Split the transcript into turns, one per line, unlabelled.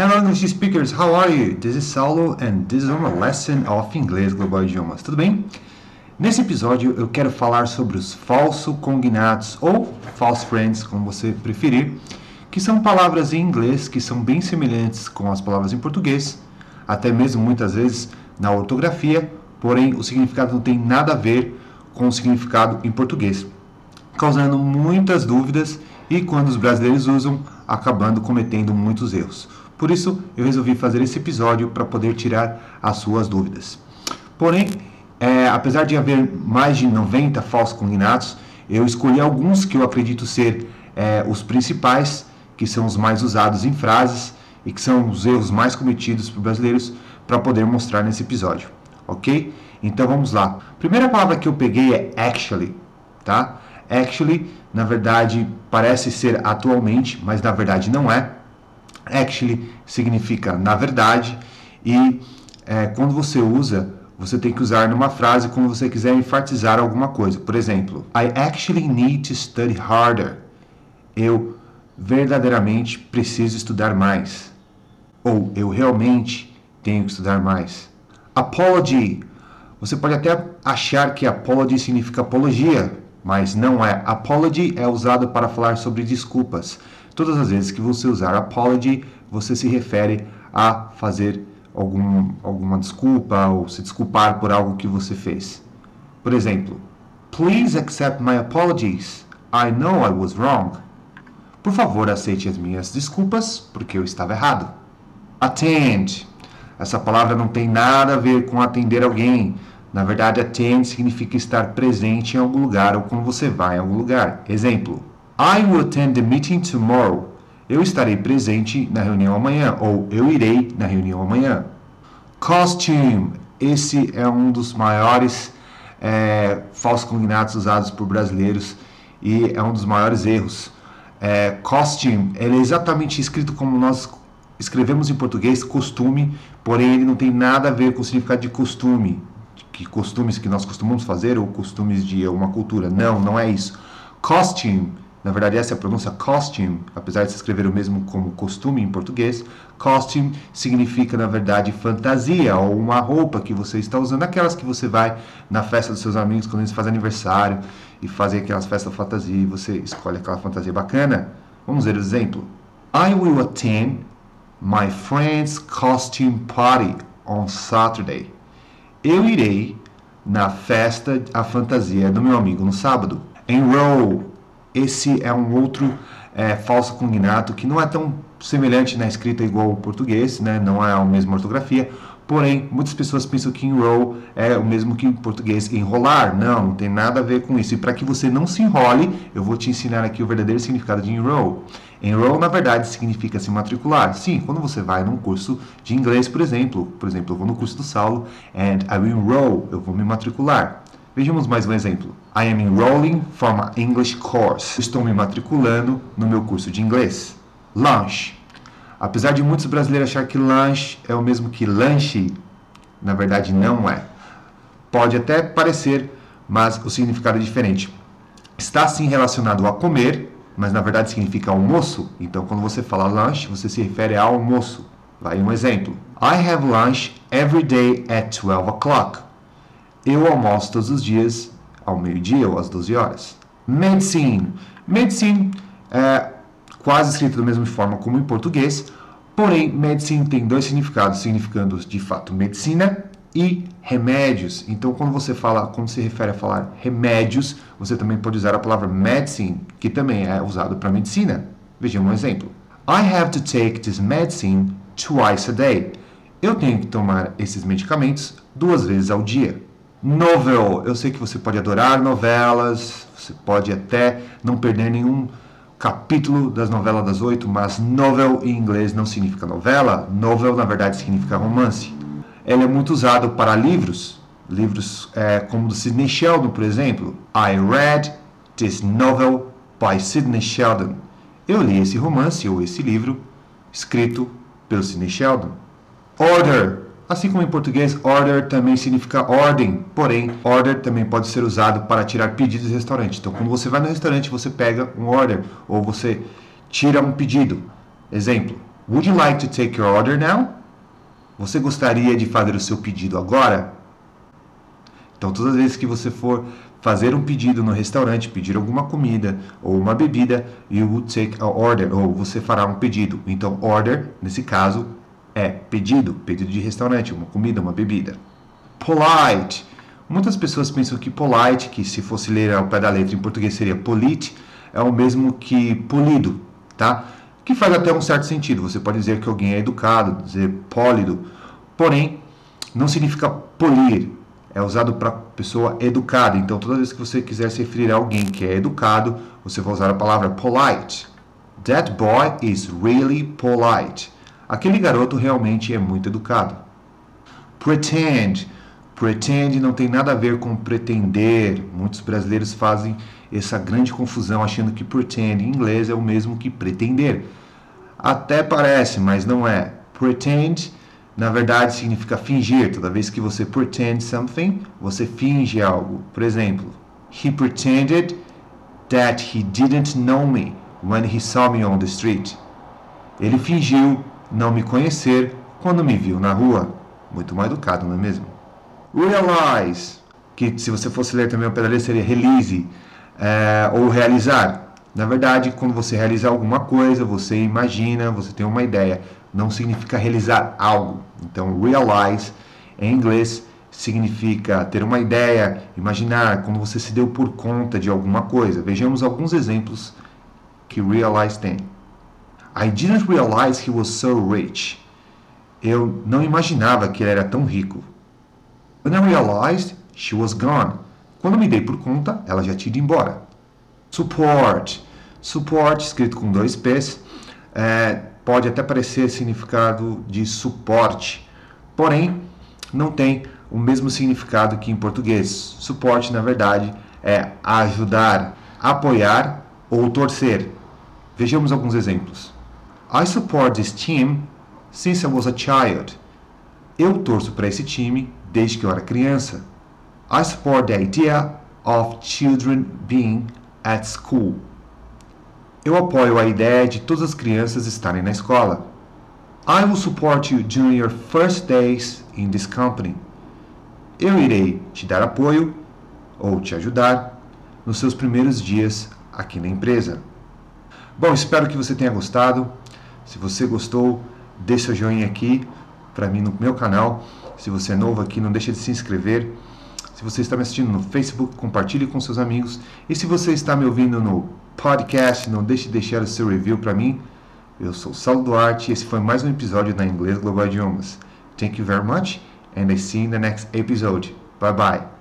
Hello English speakers, how are you? This is Saulo and this is a lesson of Inglês Global Idiomas. Tudo bem? Nesse episódio eu quero falar sobre os falso cognatos ou false friends, como você preferir, que são palavras em inglês que são bem semelhantes com as palavras em português, até mesmo muitas vezes na ortografia, porém o significado não tem nada a ver com o significado em português, causando muitas dúvidas e quando os brasileiros usam, acabando cometendo muitos erros. Por isso, eu resolvi fazer esse episódio para poder tirar as suas dúvidas. Porém, é, apesar de haver mais de 90 falsos cognatos, eu escolhi alguns que eu acredito ser é, os principais, que são os mais usados em frases e que são os erros mais cometidos por brasileiros para poder mostrar nesse episódio, ok? Então vamos lá. Primeira palavra que eu peguei é actually, tá? Actually, na verdade, parece ser atualmente, mas na verdade não é. Actually significa na verdade e é, quando você usa, você tem que usar numa frase quando você quiser enfatizar alguma coisa. Por exemplo, I actually need to study harder. Eu verdadeiramente preciso estudar mais. Ou eu realmente tenho que estudar mais. Apology. Você pode até achar que apology significa apologia, mas não é. Apology é usado para falar sobre desculpas. Todas as vezes que você usar apology, você se refere a fazer algum, alguma desculpa ou se desculpar por algo que você fez. Por exemplo, Please accept my apologies. I know I was wrong. Por favor, aceite as minhas desculpas, porque eu estava errado. Attend. Essa palavra não tem nada a ver com atender alguém. Na verdade, attend significa estar presente em algum lugar ou quando você vai em algum lugar. Exemplo: I will attend the meeting tomorrow. Eu estarei presente na reunião amanhã ou eu irei na reunião amanhã. Costume. Esse é um dos maiores é, falsos cognatos usados por brasileiros e é um dos maiores erros. É, costume, ele é exatamente escrito como nós escrevemos em português, costume, porém ele não tem nada a ver com o significado de costume, que costumes que nós costumamos fazer ou costumes de uma cultura. Não, não é isso. Costume na verdade, essa é a pronúncia costume, apesar de se escrever o mesmo como costume em português. Costume significa, na verdade, fantasia ou uma roupa que você está usando, aquelas que você vai na festa dos seus amigos quando eles fazem aniversário e fazem aquelas festas fantasia e você escolhe aquela fantasia bacana. Vamos ver o exemplo. I will attend my friend's costume party on Saturday. Eu irei na festa, a fantasia do meu amigo no sábado. Enroll esse é um outro é, falso cognato que não é tão semelhante na escrita igual ao português, né? não é a mesma ortografia, porém muitas pessoas pensam que enroll é o mesmo que em português enrolar. Não, não tem nada a ver com isso. E para que você não se enrole, eu vou te ensinar aqui o verdadeiro significado de enroll. Enroll, na verdade, significa se matricular. Sim, quando você vai num curso de inglês, por exemplo, por exemplo, eu vou no curso do Saulo and I will enroll, eu vou me matricular. Vejamos mais um exemplo. I am enrolling for my English course. Estou me matriculando no meu curso de inglês. Lunch. Apesar de muitos brasileiros achar que lunch é o mesmo que lanche, na verdade não é. Pode até parecer, mas o significado é diferente. Está sim relacionado a comer, mas na verdade significa almoço. Então, quando você fala lunch, você se refere a almoço. Vai um exemplo. I have lunch every day at 12 o'clock. Eu almoço todos os dias ao meio-dia ou às 12 horas. Medicine. Medicine é quase escrito da mesma forma como em português, porém, medicine tem dois significados, significando de fato medicina e remédios. Então, quando você fala, quando se refere a falar remédios, você também pode usar a palavra medicine, que também é usado para medicina. Vejamos um exemplo. I have to take this medicine twice a day. Eu tenho que tomar esses medicamentos duas vezes ao dia. Novel. Eu sei que você pode adorar novelas, você pode até não perder nenhum capítulo das novelas das oito, mas novel em inglês não significa novela. Novel, na verdade, significa romance. Ele é muito usado para livros, livros é, como do Sidney Sheldon, por exemplo. I read this novel by Sidney Sheldon. Eu li esse romance ou esse livro escrito pelo Sidney Sheldon. Order Assim como em português, order também significa ordem, porém, order também pode ser usado para tirar pedidos de restaurante. Então, quando você vai no restaurante, você pega um order ou você tira um pedido. Exemplo: Would you like to take your order now? Você gostaria de fazer o seu pedido agora? Então, todas as vezes que você for fazer um pedido no restaurante, pedir alguma comida ou uma bebida, you would take a order, ou você fará um pedido. Então, order, nesse caso, é pedido, pedido de restaurante, uma comida, uma bebida. Polite. Muitas pessoas pensam que polite, que se fosse ler ao pé da letra em português seria polite, é o mesmo que polido, tá? Que faz até um certo sentido. Você pode dizer que alguém é educado, dizer pólido, porém não significa polir, é usado para pessoa educada. Então, toda vez que você quiser se referir a alguém que é educado, você vai usar a palavra polite. That boy is really polite. Aquele garoto realmente é muito educado. Pretend. Pretend não tem nada a ver com pretender. Muitos brasileiros fazem essa grande confusão achando que pretend em inglês é o mesmo que pretender. Até parece, mas não é. Pretend na verdade significa fingir. Toda vez que você pretend something, você finge algo. Por exemplo, he pretended that he didn't know me when he saw me on the street. Ele fingiu não me conhecer quando me viu na rua. Muito mal educado, não é mesmo? Realize, que se você fosse ler também o pedaço seria release, é, ou realizar. Na verdade, quando você realiza alguma coisa, você imagina, você tem uma ideia não significa realizar algo. Então, realize em inglês significa ter uma ideia, imaginar, quando você se deu por conta de alguma coisa. Vejamos alguns exemplos que realize tem. I didn't realize he was so rich. Eu não imaginava que ele era tão rico. When I realized, she was gone. Quando me dei por conta, ela já tinha ido embora. Support. Support, escrito com dois P's, é, pode até parecer significado de suporte, porém não tem o mesmo significado que em português. Suporte, na verdade, é ajudar, apoiar ou torcer. Vejamos alguns exemplos. I support this team since I was a child. Eu torço para esse time desde que eu era criança. I support the idea of children being at school. Eu apoio a ideia de todas as crianças estarem na escola. I will support you during your first days in this company. Eu irei te dar apoio ou te ajudar nos seus primeiros dias aqui na empresa. Bom, espero que você tenha gostado. Se você gostou, deixe seu joinha aqui para mim no meu canal. Se você é novo aqui, não deixe de se inscrever. Se você está me assistindo no Facebook, compartilhe com seus amigos. E se você está me ouvindo no podcast, não deixe de deixar o seu review para mim. Eu sou Saulo Duarte e esse foi mais um episódio da Inglês Global Idiomas. Thank you very much and I see you in the next episode. Bye bye.